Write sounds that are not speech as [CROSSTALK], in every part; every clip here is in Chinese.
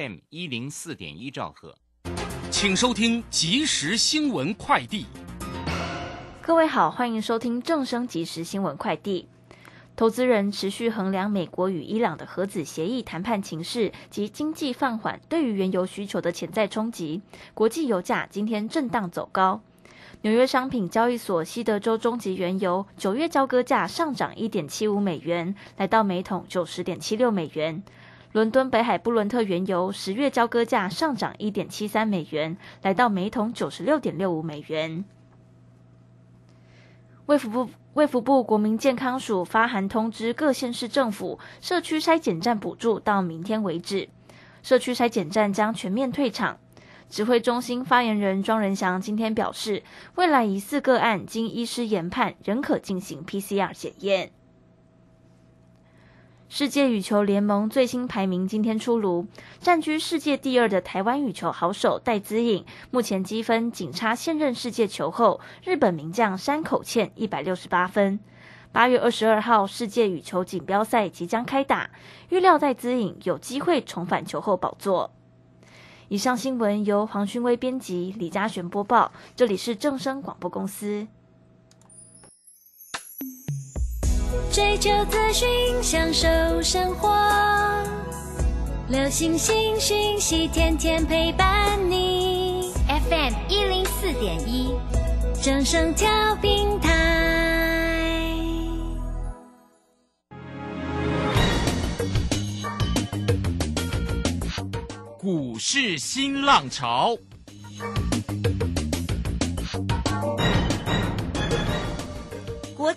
FM 一零四点一兆赫，请收听即时新闻快递。各位好，欢迎收听正声即时新闻快递。投资人持续衡量美国与伊朗的核子协议谈判情势及经济放缓对于原油需求的潜在冲击，国际油价今天震荡走高。纽约商品交易所西德州中级原油九月交割价上涨一点七五美元，来到每桶九十点七六美元。伦敦北海布伦特原油十月交割价上涨一点七三美元，来到每桶九十六点六五美元。卫福部卫福部国民健康署发函通知各县市政府，社区筛检站补助到明天为止，社区筛检站将全面退场。指挥中心发言人庄仁祥今天表示，未来疑似个案经医师研判，仍可进行 PCR 检验。世界羽球联盟最新排名今天出炉，占据世界第二的台湾羽球好手戴资颖，目前积分仅差现任世界球后日本名将山口茜一百六十八分。八月二十二号世界羽球锦标赛即将开打，预料戴资颖有机会重返球后宝座。以上新闻由黄勋威编辑，李嘉璇播报，这里是正声广播公司。追求资讯，享受生活。流星星讯息，天天陪伴你。FM 一零四点一，正声调平台。股市新浪潮。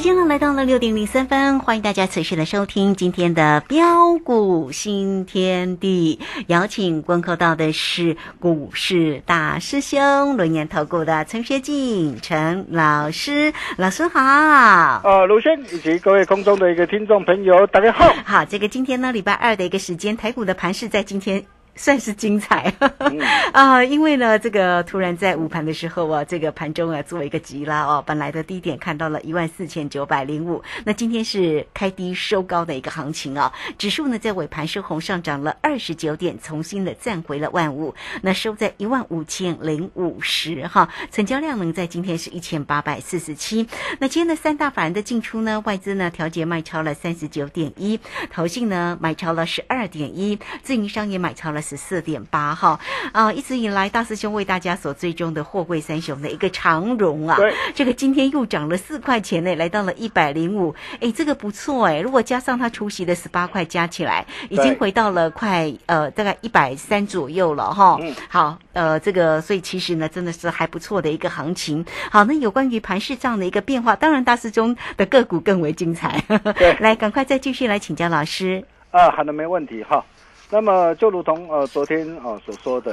时间呢来到了六点零三分，欢迎大家持续的收听今天的标股新天地。邀请观看到的是股市大师兄轮研投顾的陈学进陈老师，老师好。呃，卢轩以及各位空中的一个听众朋友，大家好。好，这个今天呢礼拜二的一个时间，台股的盘势在今天。算是精彩 [LAUGHS] 啊！因为呢，这个突然在午盘的时候啊，这个盘中啊做一个急拉哦，本来的低点看到了一万四千九百零五，那今天是开低收高的一个行情啊。指数呢在尾盘收红上涨了二十九点，重新的站回了万五，那收在一万五千零五十哈。成交量呢在今天是一千八百四十七。那今天的三大法人的进出呢，外资呢调节卖超了三十九点一，投信呢买超了十二点一，自营商也买超了。十四点八哈啊！一直以来，大师兄为大家所追踪的货柜三雄的一个长荣啊，这个今天又涨了四块钱呢，来到了一百零五。哎，这个不错哎，如果加上他除息的十八块，加起来已经回到了快呃大概一百三左右了哈。嗯，好呃，这个所以其实呢，真的是还不错的一个行情。好，那有关于盘市这样的一个变化，当然大师兄的个股更为精彩。对，[LAUGHS] 来赶快再继续来请教老师。啊，好的，没问题哈。那么就如同呃昨天呃所说的，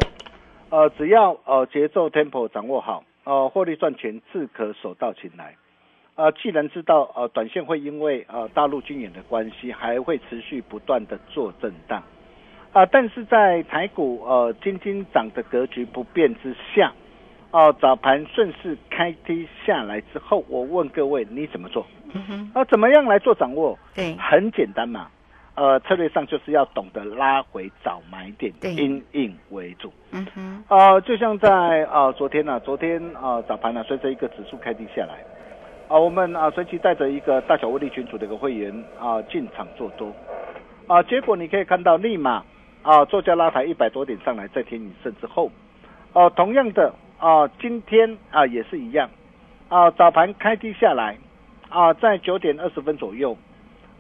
呃只要呃节奏 tempo 掌握好，呃获利赚钱自可手到擒来。啊，既然知道呃短线会因为呃大陆军演的关系，还会持续不断的做震荡，啊，但是在台股呃金金涨的格局不变之下，哦早盘顺势开低下来之后，我问各位你怎么做？啊，怎么样来做掌握？对，很简单嘛。呃，策略上就是要懂得拉回找买点，因应为主。嗯哼。呃，就像在呃昨天呢，昨天啊早盘呢，随着一个指数开低下来，啊我们啊随即带着一个大小威力群组的一个会员啊进场做多。啊，结果你可以看到立马啊，作价拉抬一百多点上来，在天宇胜之后，哦、同样的啊，今天啊也是一样，啊，早盘开低下来，啊，在九点二十分左右，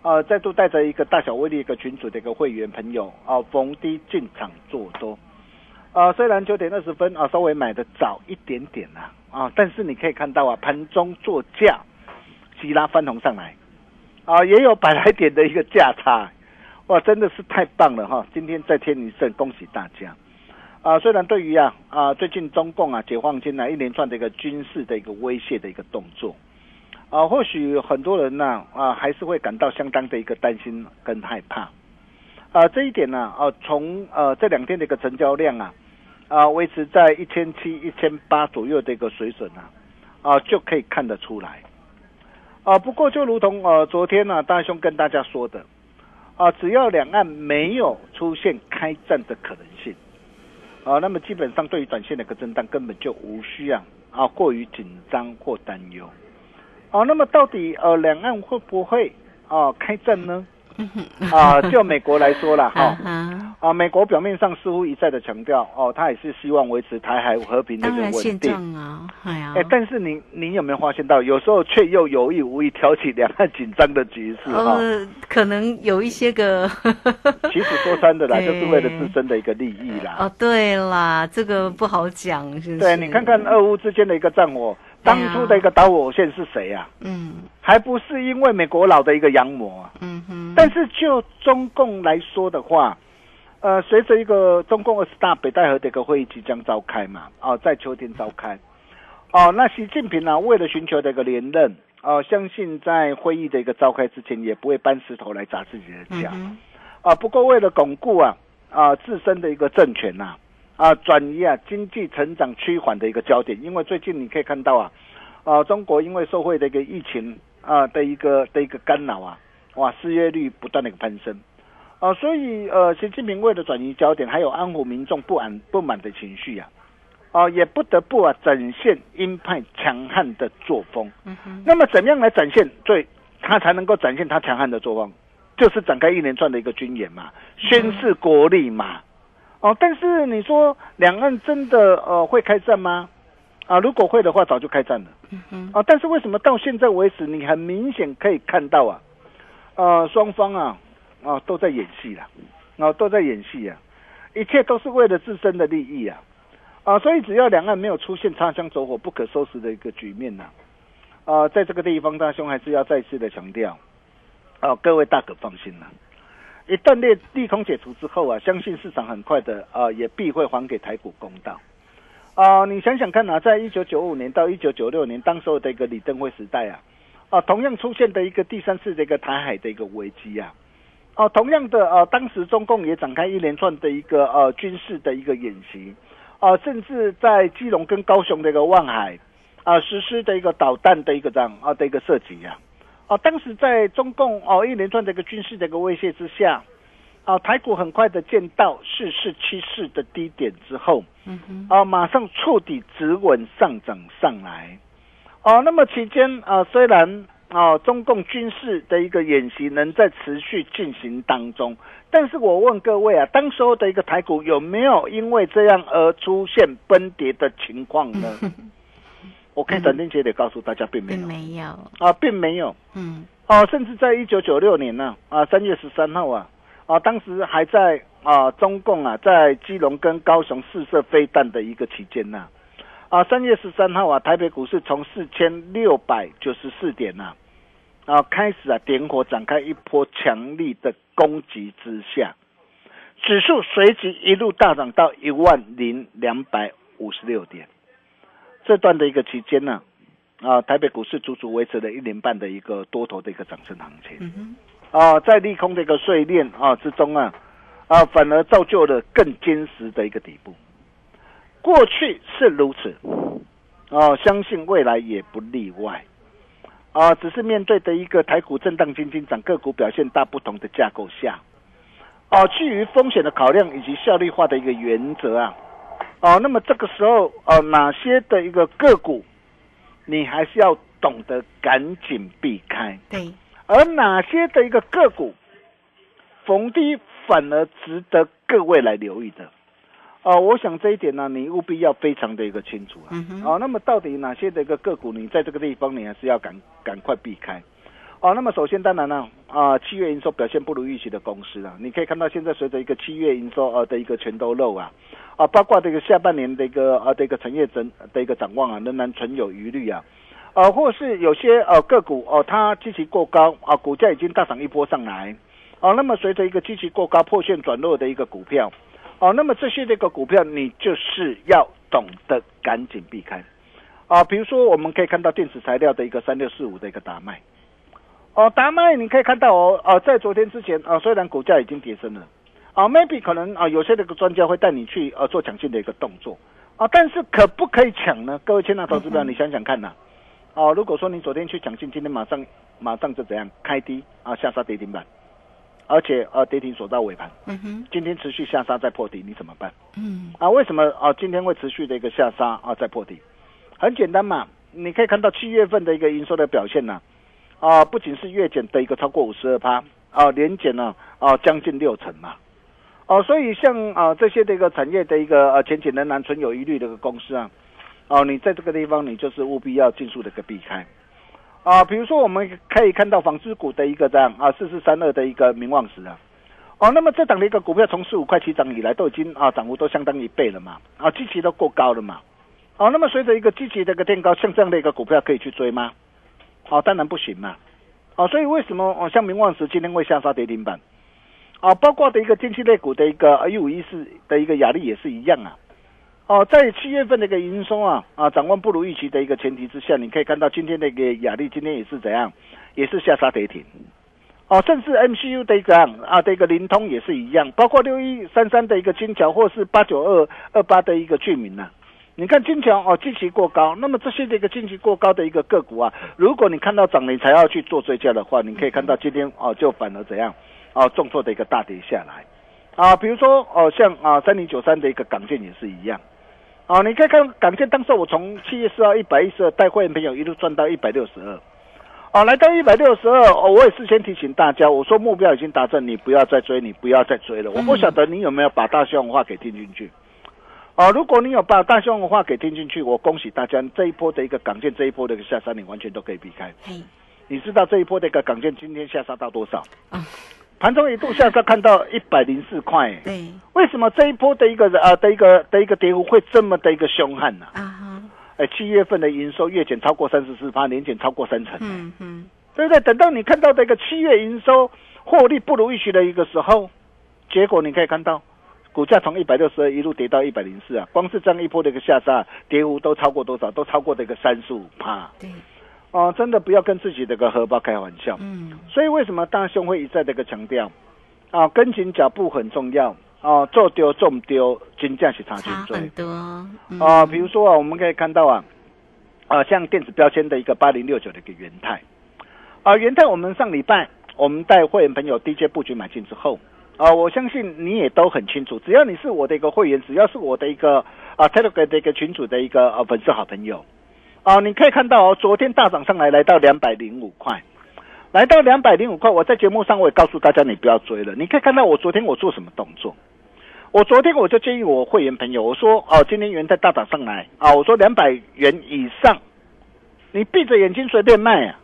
啊，再度带着一个大小威力一个群组的一个会员朋友啊，逢低进场做多。啊，虽然九点二十分啊，稍微买的早一点点啦、啊，但是你可以看到啊，盘中做价急拉翻红上来，啊，也有百来点的一个价差，哇，真的是太棒了哈！今天在天一胜，恭喜大家。啊，虽然对于啊啊最近中共啊解放军啊一连串的一个军事的一个威胁的一个动作，啊，或许很多人呢啊还是会感到相当的一个担心跟害怕。啊，这一点呢，啊，从呃这两天的一个成交量啊，啊维持在一千七、一千八左右的一个水准啊，啊就可以看得出来。啊，不过就如同呃昨天呢、大兄跟大家说的，啊，只要两岸没有出现开战的可能性，啊，那么基本上对于短线的一个震荡根本就无需啊啊过于紧张或担忧。啊，那么到底呃两岸会不会啊开战呢？啊，就美国来说了 [LAUGHS] 哈，哈，啊，美国表面上似乎一再的强调，哦，他也是希望维持台海和平的一个稳定。啊，哎呀哎，，但是你你有没有发现到，有时候却又有意无意挑起两岸紧张的局势哈？呃，可能有一些个，[LAUGHS] 其实说穿的啦，对 [LAUGHS] 就是为了自身的一个利益啦。哦，对啦，这个不好讲，是不是？对，你看看俄乌之间的一个战火，当初的一个导火线是谁啊？嗯。还不是因为美国佬的一个洋魔啊？嗯哼，但是就中共来说的话，呃，随着一个中共二十大北戴河的一个会议即将召开嘛，哦，在秋天召开，哦，那习近平呢、为了寻求的一个连任，哦，相信在会议的一个召开之前，也不会搬石头来砸自己的脚，嗯啊，不过为了巩固啊啊自身的一个政权呐、啊，转移啊经济成长趋缓的一个焦点，因为最近你可以看到啊，啊中国因为受惠的一个疫情啊的一个的一个干扰啊，哇失业率不断的一个攀升，啊，所以呃习近平为了转移焦点，还有安抚民众不安不满的情绪啊，啊也不得不啊展现鹰派强悍的作风。嗯哼，那么怎么样来展现最他才能够展现他强悍的作风？就是展开一连串的一个军演嘛，宣示国力嘛。哦，但是你说两岸真的呃会开战吗？啊，如果会的话，早就开战了。嗯哼，啊，但是为什么到现在为止，你很明显可以看到啊，呃，双方啊啊都在演戏啦，啊都在演戏啊，一切都是为了自身的利益啊，啊，所以只要两岸没有出现擦枪走火不可收拾的一个局面呐、啊，在这个地方，大兄还是要再次的强调，啊，各位大可放心啦、一旦利利空解除之后啊，相信市场很快的啊也必会还给台股公道。啊、你想想看啊，在一九九五年到一九九六年，当时候的一个李登辉时代啊，啊，同样出现的一个第三次的一个台海的一个危机啊，哦、同样的呃，当时中共也展开一连串的一个呃军事的一个演习，啊、甚至在基隆跟高雄的一个望海啊、实施的一个导弹的一个这样啊的一个射击呀、啊，当时在中共哦、一连串的一个军事的一个威胁之下，啊，台股很快的见到四四七四的低点之后，嗯哼，啊，马上触底止稳上涨上来。哦、那么期间啊，虽然啊中共军事的一个演习仍在持续进行当中，但是我问各位啊，当时候的一个台股有没有因为这样而出现崩跌的情况呢？[LAUGHS] 我可以斩钉截铁告诉大家，并没并有没有，啊，并没有。嗯。哦，甚至在一九九六年呢，啊，三月十三号啊，啊，当时还在啊，中共啊，在基隆跟高雄试射飞弹的一个期间呐，啊，三月十三号啊，台北股市从四千六百九十四点呐、啊，开始啊点火展开一波强力的攻击之下，指数随即一路大涨到一万零两百五十六点，这段的一个期间呢、啊，台北股市足足维持了一年半的一个多头的一个涨升行情。嗯，啊，在利空的一个碎链啊之中啊，啊，反而造就了更坚实的一个底部。过去是如此，啊，相信未来也不例外。啊，只是面对的一个台股震荡金金涨，个股表现大不同的架构下，啊，基于风险的考量以及效率化的一个原则啊，哦、那么这个时候，哦、哪些的一个个股，你还是要懂得赶紧避开。对，而哪些的一个个股逢低反而值得各位来留意的。哦，我想这一点呢，你务必要非常的一个清楚啊。哦，那么到底哪些的一个个股，你在这个地方你还是要赶赶快避开。哦，那么首先当然呢，啊，七月营收表现不如预期的公司啊，你可以看到现在随着一个七月营收呃的一个全都漏啊，啊，包括这个下半年的一个呃的一个产业整的一个展望啊，仍然存有余虑啊，呃，或是有些呃个股哦，它基期过高啊，股价已经大涨一波上来，哦，那么随着一个基期过高破线转弱的一个股票。哦，那么这些这个股票，你就是要懂得赶紧避开，啊，比如说我们可以看到电子材料的一个三六四五的一个打卖，哦，达麦你可以看到哦，哦，在昨天之前啊，虽然股价已经跌升了，啊，maybe 可能啊，有些这个专家会带你去呃做抢进的一个动作，啊，但是可不可以抢呢？各位亲爱的投资者，你想想看呐，哦，如果说你昨天去抢进，今天马上马上就怎样开低啊，下杀跌停板。而且呃跌停锁到尾盘，嗯哼，今天持续下杀再破底，你怎么办？嗯，啊，为什么啊今天会持续的一个下杀啊再破底？很简单嘛，你可以看到七月份的一个营收的表现呢，啊，啊不仅是月减的一个超过五十二趴，啊，年减呢啊将近六成嘛，哦，所以像啊这些这个产业的一个呃前景仍然存有疑虑的一个公司啊，哦，你在这个地方你就是务必要尽速的一个避开。啊，比如说我们可以看到纺织股的一个这样啊，四四三二的一个名望石啊，哦，那么这档的一个股票从四五块起涨以来，都已经啊涨幅都相当一倍了嘛，啊，基期都过高了嘛，哦，那么随着一个基期的一个垫高，像这样的一个股票可以去追吗？哦，当然不行嘛，哦，所以为什么哦像明望石今天会下杀跌停板？啊，包括的一个电气类股的一个一五一四的一个压力也是一样啊。哦，在七月份的一个营收啊啊展望不如预期的一个前提之下，你可以看到今天的一个雅力今天也是怎样，也是下杀跌停。哦，甚至 MCU 的一个啊的一个灵通也是一样，包括六一三三的一个金桥或是八九二二八的一个居民呐。你看金桥哦，近期过高，那么这些的一个近期过高的一个个股啊，如果你看到涨，你才要去做追加的话，你可以看到今天哦就反而怎样哦重挫的一个大跌下来啊，比如说哦像啊三零九三的一个港建也是一样。啊，你可以看港建，当时我从七月四号一百一十二带会员朋友一路赚到一百六十二，哦，来到一百六十二，哦，我也事先提醒大家，我说目标已经达成，你不要再追，你不要再追了。我不晓得你有没有把大雄话给听进去，哦，如果你有把大雄话给听进去，我恭喜大家，这一波的一个港建，这一波的一个下杀，你完全都可以避开。你知道这一波的一个港建今天下杀到多少？盘中一度下杀看到一百零四块，对，为什么这一波的一个呃的一个的一个跌幅会这么的一个凶悍呢？啊哈，哎，七月份的营收月减超过三十四趴，年减超过三成，嗯嗯，对不对？等到你看到这个七月营收获利不如预期的一个时候，结果你可以看到股价从一百六十二一路跌到一百零四啊，光是这样一波的一个下杀，跌幅都超过多少？都超过这个三十五趴，对。哦，真的不要跟自己的个荷包开玩笑。嗯，所以为什么大兄会一再的个强调，啊，跟紧脚步很重要。哦，做丢重丢，金价是差很多。啊，比如说啊，我们可以看到啊，啊，像电子标签的一个八零六九的一个元泰，啊，元泰我们上礼拜我们带会员朋友 DJ 布局买进之后，啊，我相信你也都很清楚，只要你是我的一个会员，只要是我的一个啊 Telegram 的一个群主的一个呃粉丝好朋友。啊，你可以看到哦，昨天大涨上来，来到两百零五块，来到两百零五块。我在节目上我也告诉大家，你不要追了。你可以看到我昨天我做什么动作？我昨天我就建议我会员朋友，我说哦，今天元在大涨上来啊，我说两百元以上，你闭着眼睛随便卖啊，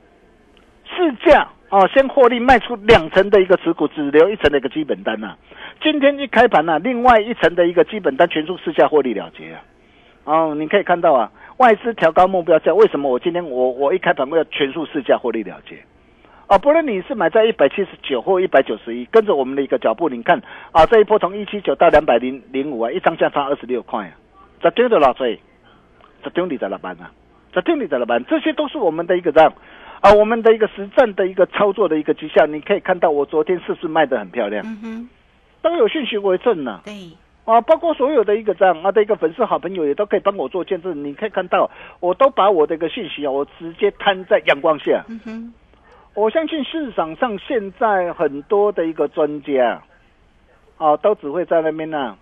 市价哦，先获利卖出两成的一个持股，只留一层的一个基本单呐。今天一开盘呢，另外一层的一个基本单全数市价获利了结啊。哦，你可以看到啊。外资调高目标价，为什么我今天我我一开盘我要全数市价获利了结？啊，不论你是买在一百七十九或一百九十一，跟着我们的一个脚步，你看啊，这一波从一七九到两百零零五啊，一张价差二十六块啊，这丢的老岁，这丢你在哪办啊？这丢你在哪办？这些都是我们的一个账啊，我们的一个实战的一个操作的一个绩效，你可以看到我昨天是不是卖的很漂亮？嗯哼，都有信息为证呢。对。啊，包括所有的一个这样啊的一个粉丝好朋友也都可以帮我做见证。你可以看到，我都把我的一个信息啊，我直接摊在阳光下。嗯哼，我相信市场上现在很多的一个专家，啊，都只会在那边呢，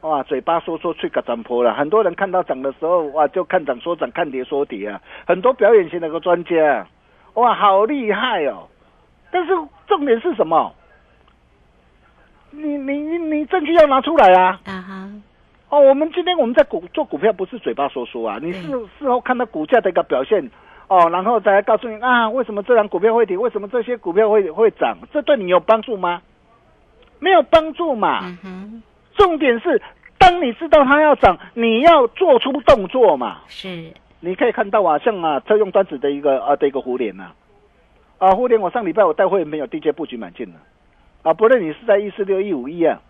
哇，嘴巴说说去个涨坡了。很多人看到涨的时候，哇，就看涨说涨，看跌说跌啊。很多表演型的一个专家，哇，好厉害哦。但是重点是什么？你你你你证据要拿出来啊！啊哈，哦，我们今天我们在股做股票不是嘴巴说说啊，你事事后看到股价的一个表现，哦，然后再来告诉你啊，为什么这档股票会跌，为什么这些股票会会涨，这对你有帮助吗？没有帮助嘛。嗯，重点是，当你知道它要涨，你要做出动作嘛。是，你可以看到啊，像啊车用端子的一个啊的一个互联呐，啊互联我上礼拜我带会员没有 DJ 布局买进了，啊不论你是在一四六一五一啊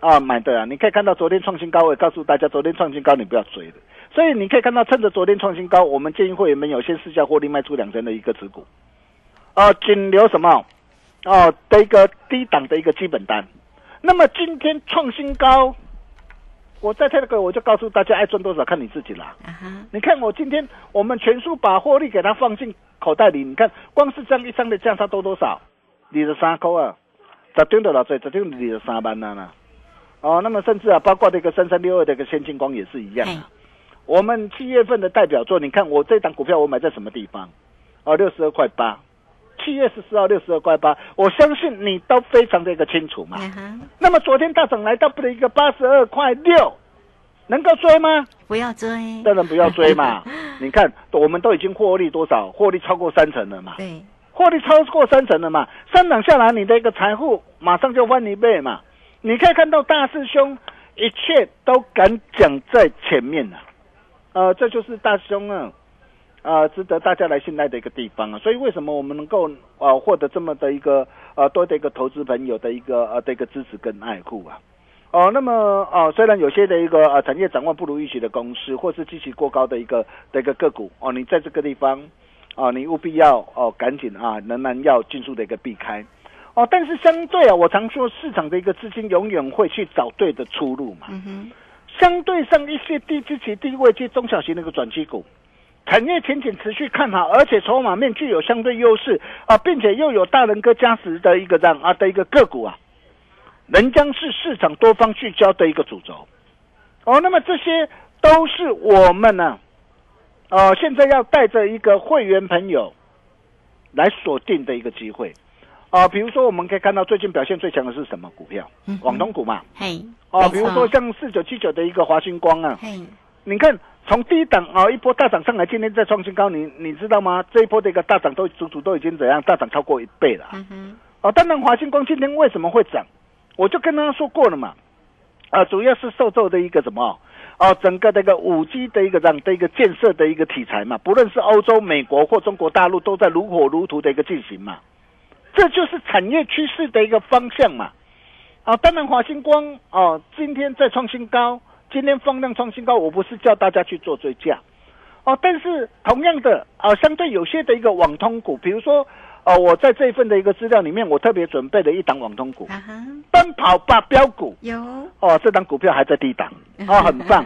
啊买的啊，你可以看到昨天创新高，我告诉大家昨天创新高你不要追的，所以你可以看到趁着昨天创新高，我们建议会员们有先试下获利卖出两成的一个持股，啊仅留什么？哦的一个低档的一个基本单，那么今天创新高。我在这个我就告诉大家，爱赚多少看你自己啦。你看我今天我们全数把获利给它放进口袋里，你看光是这样一张的价差多多少？你的三块啊，十张的老最，十张你的三万了呢。哦，那么甚至啊，包括这个三三六二的一个先进光也是一样啊。我们七月份的代表作，你看我这档股票我买在什么地方？哦，六十二块八，七月十四号六十二块八，我相信你都非常的一个清楚嘛。那么昨天大涨来到不了一个八十二块六，能够追吗？不要追，当然不要追嘛。[LAUGHS] 你看，我们都已经获利多少？获利超过三成了嘛。对，获利超过三成了嘛，三档下来，你的一个财富马上就翻一倍嘛。你可以看到大师兄一切都敢讲在前面了、呃，这就是大师兄啊，呃，值得大家来信赖的一个地方啊。所以为什么我们能够呃获得这么的一个呃多的一个投资朋友的一个呃的一个支持跟爱护啊？哦，那么哦，虽然有些的一个呃产业展望不如预期的公司，或是基期过高的一个的一个个股哦，你在这个地方哦，你务必要哦赶紧啊，仍然要尽速的一个避开哦。但是相对啊，我常说市场的一个资金永远会去找对的出路嘛。嗯哼，相对上一些低基期、低位及中小型的一个转机股，产业前景持续看好，而且筹码面具有相对优势啊，并且又有大人哥加持的一个这样啊的一个个股啊，仍将是市场多方聚焦的一个主轴。哦，那么这些都是我们呢、呃，现在要带着一个会员朋友来锁定的一个机会。啊、比如说我们可以看到最近表现最强的是什么股票？嗯哼网通股嘛。嘿，哦，没比如错说像四九七九的一个华星光啊，嘿，你看从低档啊、一波大涨上来，今天再创新高，你你知道吗？这一波的一个大涨都足足都已经怎样大涨超过一倍了哦，当然华星光今天为什么会涨？我就跟大家说过了嘛，啊，主要是受受的一个什么？哦，整个这个五 G 的一个这样的一个建设的一个题材嘛，不论是欧洲、美国或中国大陆，都在如火如荼的一个进行嘛，这就是产业趋势的一个方向嘛。啊，当然华星光哦，今天再创新高，今天放量创新高，我不是叫大家去做追加，哦，但是同样的啊，相对有些的一个网通股，比如说哦，我在这一份的一个资料里面，我特别准备了一档网通股，啊，奔跑吧标股。有，哦，这档股票还在低档。[LAUGHS] 哦，很棒，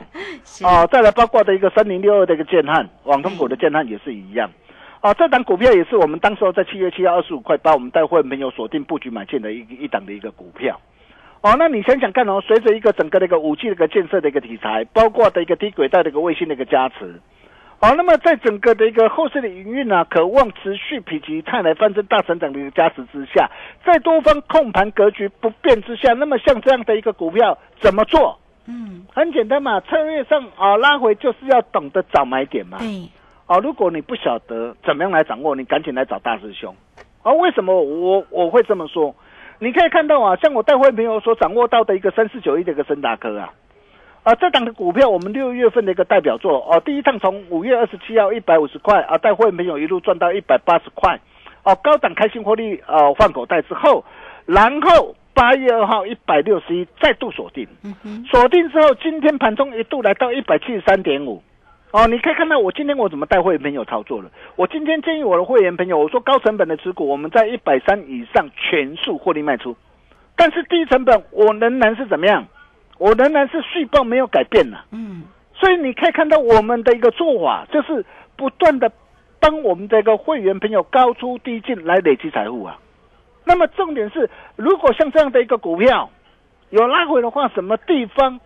哦，再来包括的一个三零六二的一个建汉，网通股的建汉也是一样。哦，这档股票也是我们当时候在七月七号二十五块八，我们带会员朋友锁定布局买进的一一档的一个股票。哦，那你想想看哦，随着一个整个的一个五 G 的一个建设的一个题材，包括的一个低轨道的一个卫星的一个加持，哦，那么在整个的一个后市的营运呢，渴望持续否极泰来翻身大成长的一个加持之下，在多方控盘格局不变之下，那么像这样的一个股票怎么做？嗯，很简单嘛，策略上啊拉回就是要懂得找买点嘛。对，哦，如果你不晓得怎么样来掌握，你赶紧来找大师兄。哦，为什么我我会这么说？你可以看到啊，像我带会朋友所掌握到的一个三四九一的一个森达科啊，啊，这档的股票我们六月份的一个代表作哦，第一趟从五月二十七号一百五十块啊，带会朋友一路赚到一百八十块，哦，高档开心获利啊换口袋之后，然后八月二号一百六十一再度锁定，锁定之后，今天盘中一度来到一百七十三点五。哦，你可以看到我今天我怎么带会员朋友操作了。我今天建议我的会员朋友，我说高成本的持股，我们在一百三以上全数获利卖出，但是低成本我仍然是怎么样？我仍然是续报没有改变呐。嗯，所以你可以看到我们的一个做法，就是不断的帮我们的一个会员朋友高出低进来累积财富啊。那么重点是，如果像这样的一个股票有拉回的话，什么地方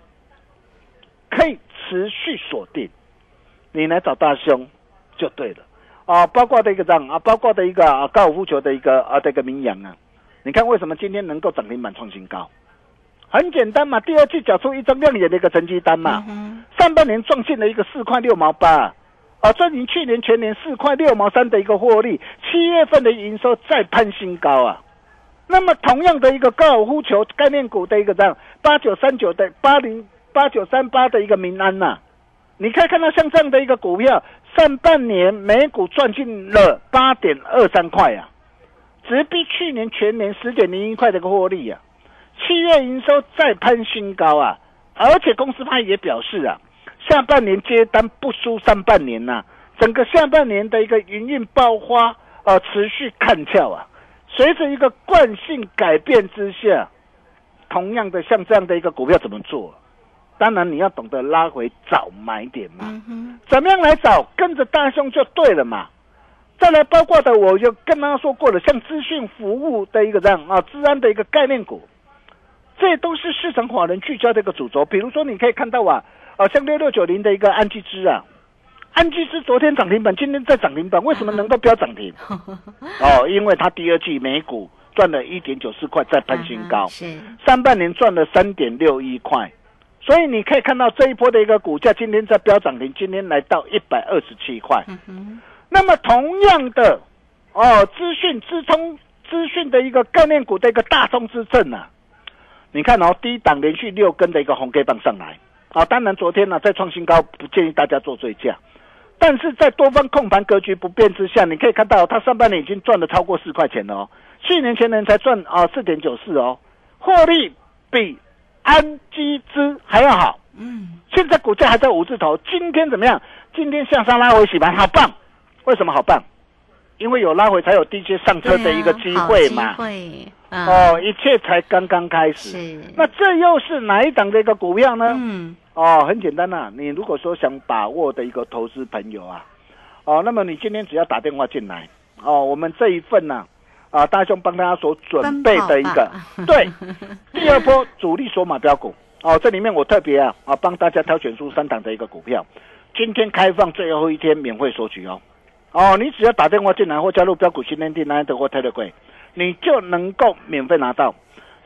可以持续锁定？你来找大兄就对了啊！包括的一个这样啊，包括的一个啊高尔夫球的一个啊这个名扬啊，你看为什么今天能够涨停板创新高？很简单嘛，第二季缴出一张亮眼的一个成绩单嘛，嗯上半年撞进了一个四块六毛八，啊，这你去年全年四块六毛三的一个获利，七月份的营收再攀新高啊。那么同样的一个高尔夫球概念股的一个这样八九三九的八零八九三八的一个民安呐、你可以看到像这样的一个股票，上半年每股赚进了八点二三块啊，直逼去年全年十点零一块的一个获利啊。七月营收再攀新高啊，而且公司派也表示啊，下半年接单不输上半年呐、整个下半年的一个营运爆发呃持续看俏啊。随着一个惯性改变之下，同样的像这样的一个股票怎么做？当然你要懂得拉回找买点嘛。嗯，怎么样来找？跟着大兄就对了嘛。再来，包括的我就跟大家说过了，像资讯服务的一个这样啊，治安的一个概念股，这都是市场法人聚焦的一个主轴。比如说，你可以看到啊，啊，像六六九零的一个安基之啊，安基之昨天涨停板，今天在涨停板，为什么能够飙涨停？[LAUGHS] 哦，因为它第二季每股赚了一点九四块，再攀新高。是上半年赚了三点六一块，所以你可以看到这一波的一个股价今天在飙涨停，今天来到一百二十七块。那么同样的，哦，资讯资通资讯的一个概念股的一个大中之正啊，你看哦，低档连续六根的一个红 K 棒上来啊，当然昨天呢、再创新高，不建议大家做追加。但是在多方控盘格局不变之下，你可以看到它上半年已经赚了超过四块钱了哦，去年前年才赚啊四点九四哦，获利比安基资还要好。嗯，现在股价还在五字头，今天怎么样？今天向上拉回洗盘，好棒！为什么好棒？因为有拉回才有低阶上车的一个机会嘛。啊机会，啊，哦，一切才刚刚开始。是，那这又是哪一档的一个股票呢？嗯，哦，很简单呐、你如果说想把握的一个投资朋友啊，哦，那么你今天只要打电话进来，哦，我们这一份呢、啊，大兄帮大家所准备的一个对第二波主力索马标股，哦，这里面我特别啊啊帮大家挑选出三档的一个股票，今天开放最后一天免费索取哦，哦，你只要打电话进来或加入标股新天地 Nine 或 Telegram，你就能够免费拿到。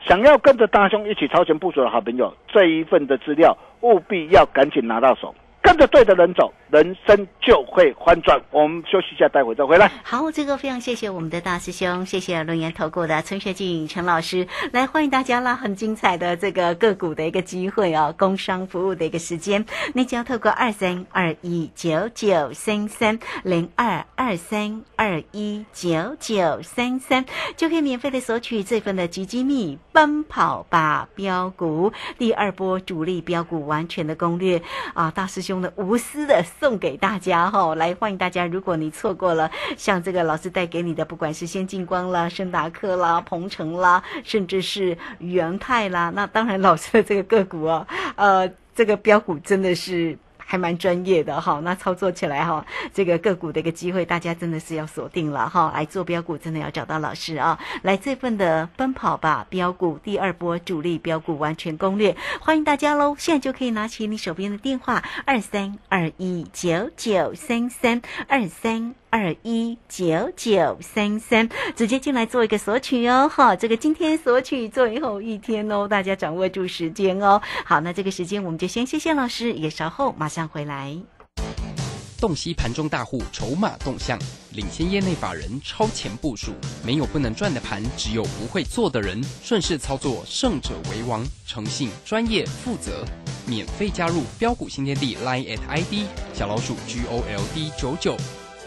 想要跟着大兄一起超前部署的好朋友，这一份的资料务必要赶紧拿到手，跟着对的人走，人生就会翻转。我们休息一下，待会再回来。好，这个非常谢谢我们的大师兄，谢谢龙岩投顾的陈学静陈老师，来欢迎大家啦！很精彩的这个个股的一个机会哦，工商服务的一个时间，你只要透过二三二一九九三三零二二三二一九九三三，就可以免费的索取这份的基金密奔跑吧标股第二波主力标股完全的攻略啊！大师兄的无私的送给大家哈、来欢迎大家，如果你错过了像这个老师带给你的，不管是先进光啦、盛达克啦、鹏程啦，甚至是元泰啦，那当然老师的这个个股啊，呃，这个标股真的是。还蛮专业的哈，那操作起来哈，这个个股的一个机会，大家真的是要锁定了哈。来做标股，真的要找到老师啊！来这份的奔跑吧标股第二波主力标股完全攻略，欢迎大家喽！现在就可以拿起你手边的电话二三二一九九三三二三。二一九九三三，直接进来做一个索取哦，哈，这个今天索取最后一天哦，大家掌握住时间哦。好，那这个时间我们就先谢谢老师，也稍后马上回来。洞悉盘中大户筹码动向，领先业内法人超前部署。没有不能赚的盘，只有不会做的人。顺势操作，胜者为王。诚信、专业、负责。免费加入标股新天地 Line at ID 小老鼠 G O L D 九九。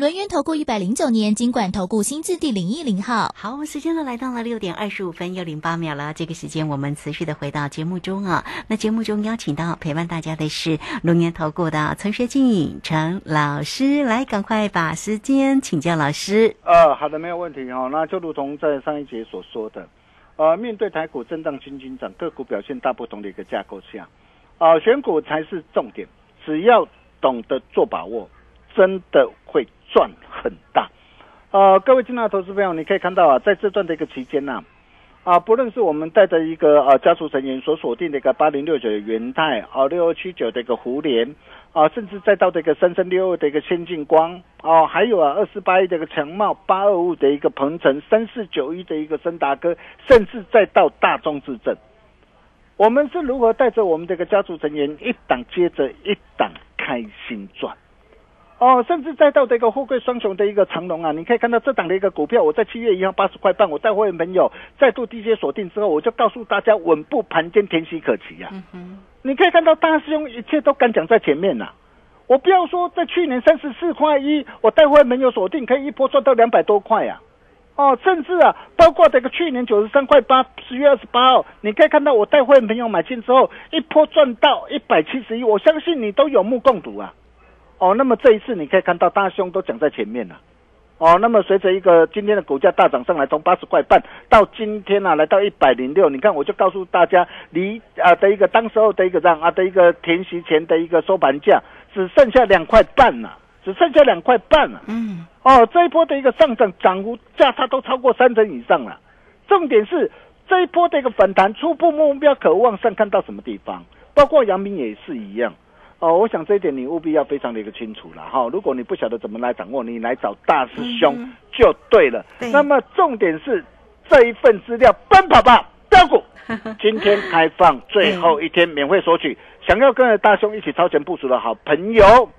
轮源投顾一百零九年金管投顾新字第零一零号。好，时间呢来到了六点二十五分又零八秒了。这个时间我们持续的回到节目中啊。那节目中邀请到陪伴大家的是龙年投顾的陈学进陈老师，来赶快把时间请教老师。呃，好的，没有问题哦、那就如同在上一节所说的，呃，面对台股震荡轻轻涨，个股表现大不同的一个架构下，啊、选股才是重点。只要懂得做把握，真的会赚很大。呃，各位亲爱投资朋友，你可以看到啊，在这段的一个期间呢、啊，不论是我们带着一个呃家族成员所锁定的一个八零六九的元泰啊，六二七九的一个胡联啊，甚至再到这个三三六二的一个先进光啊，还有啊二四八一的一个强茂，八二五的一个鹏程，三四九一的一个森达科，甚至再到大中至正，我们是如何带着我们这个家族成员一档接着一档开心赚？哦，甚至再到这个富贵双雄的一个长龙啊，你可以看到这档的一个股票，我在七月一号八十块半，我带会员朋友再度低阶锁定之后，我就告诉大家稳步盘间，天息可期啊。你可以看到大师兄一切都敢讲在前面呐、我不要说在去年三十四块一，我带会员朋友锁定可以一波赚到两百多块呀、哦，甚至啊，包括这个去年九十三块八，十月二十八号，你可以看到我带会员朋友买进之后，一波赚到一百七十一，我相信你都有目共睹啊。哦，那么这一次你可以看到大兄都讲在前面了。哦，那么随着一个今天的股价大涨上来，从八十块半到今天啊来到一百零六，你看我就告诉大家，离啊的一个当时候的一个让啊的一个填息前的一个收盘价只剩下两块半了、只剩下两块半了、嗯，哦，这一波的一个上涨涨幅价差都超过三成以上了。重点是这一波的一个反弹，初步目标可望上看到什么地方？包括阳明也是一样。哦，我想这一点你务必要非常的一个清楚了哈。如果你不晓得怎么来掌握，你来找大师兄就对了。对那么重点是这一份资料，奔跑吧标股，[LAUGHS] 今天开放最后一天免费索取，想要跟着大兄一起超前部署的好朋友。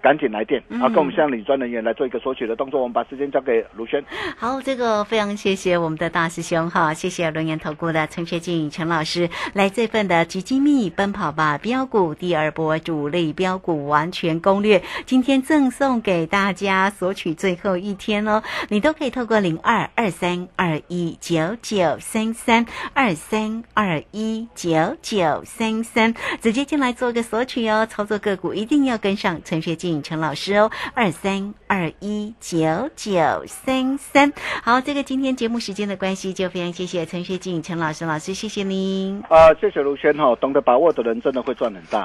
赶紧来电啊！跟我们向理专人员来做一个索取的动作。我们把时间交给卢轩。好，这个非常谢谢我们的大师兄哈，谢谢轮研投顾的陈学进陈老师来这份的极机密奔跑吧标股第二波主力标股完全攻略，今天赠送给大家索取最后一天哦，你都可以透过零二二三二一九九三三二三二一九九三三直接进来做个索取哦，操作个股一定要跟上陈学进陈老师哦，二三二一九九三三。好，这个今天节目时间的关系，就非常谢谢陈学进陈老师老师，谢谢您。啊，谢谢卢轩哈、懂得把握的人真的会赚很大。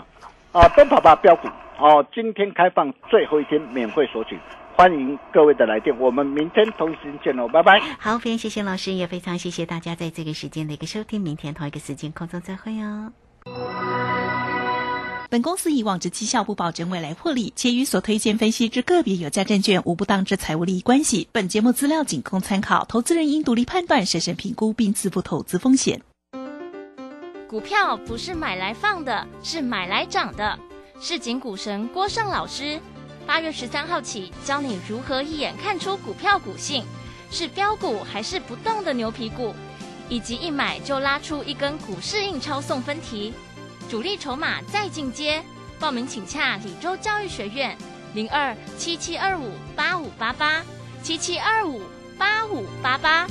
啊，奔跑吧标股哦，今天开放最后一天免费索取，欢迎各位的来电，我们明天同一时间见喽，拜拜。好，非常谢谢老师，也非常谢谢大家在这个时间的一个收听，明天同一个时间空中再会哦。本公司以往之绩效不保证未来获利，且与所推荐分析之个别有价证券无不当之财务利益关系。本节目资料仅供参考，投资人应独立判断、审慎评估并自负投资风险。股票不是买来放的，是买来涨的。市井股神郭胜老师，八月十三号起教你如何一眼看出股票股性，是标股还是不动的牛皮股，以及一买就拉出一根股市印钞送分题，主力筹码再进阶。报名请洽李州教育学院零二七七二五八五八八七七二五八五八八。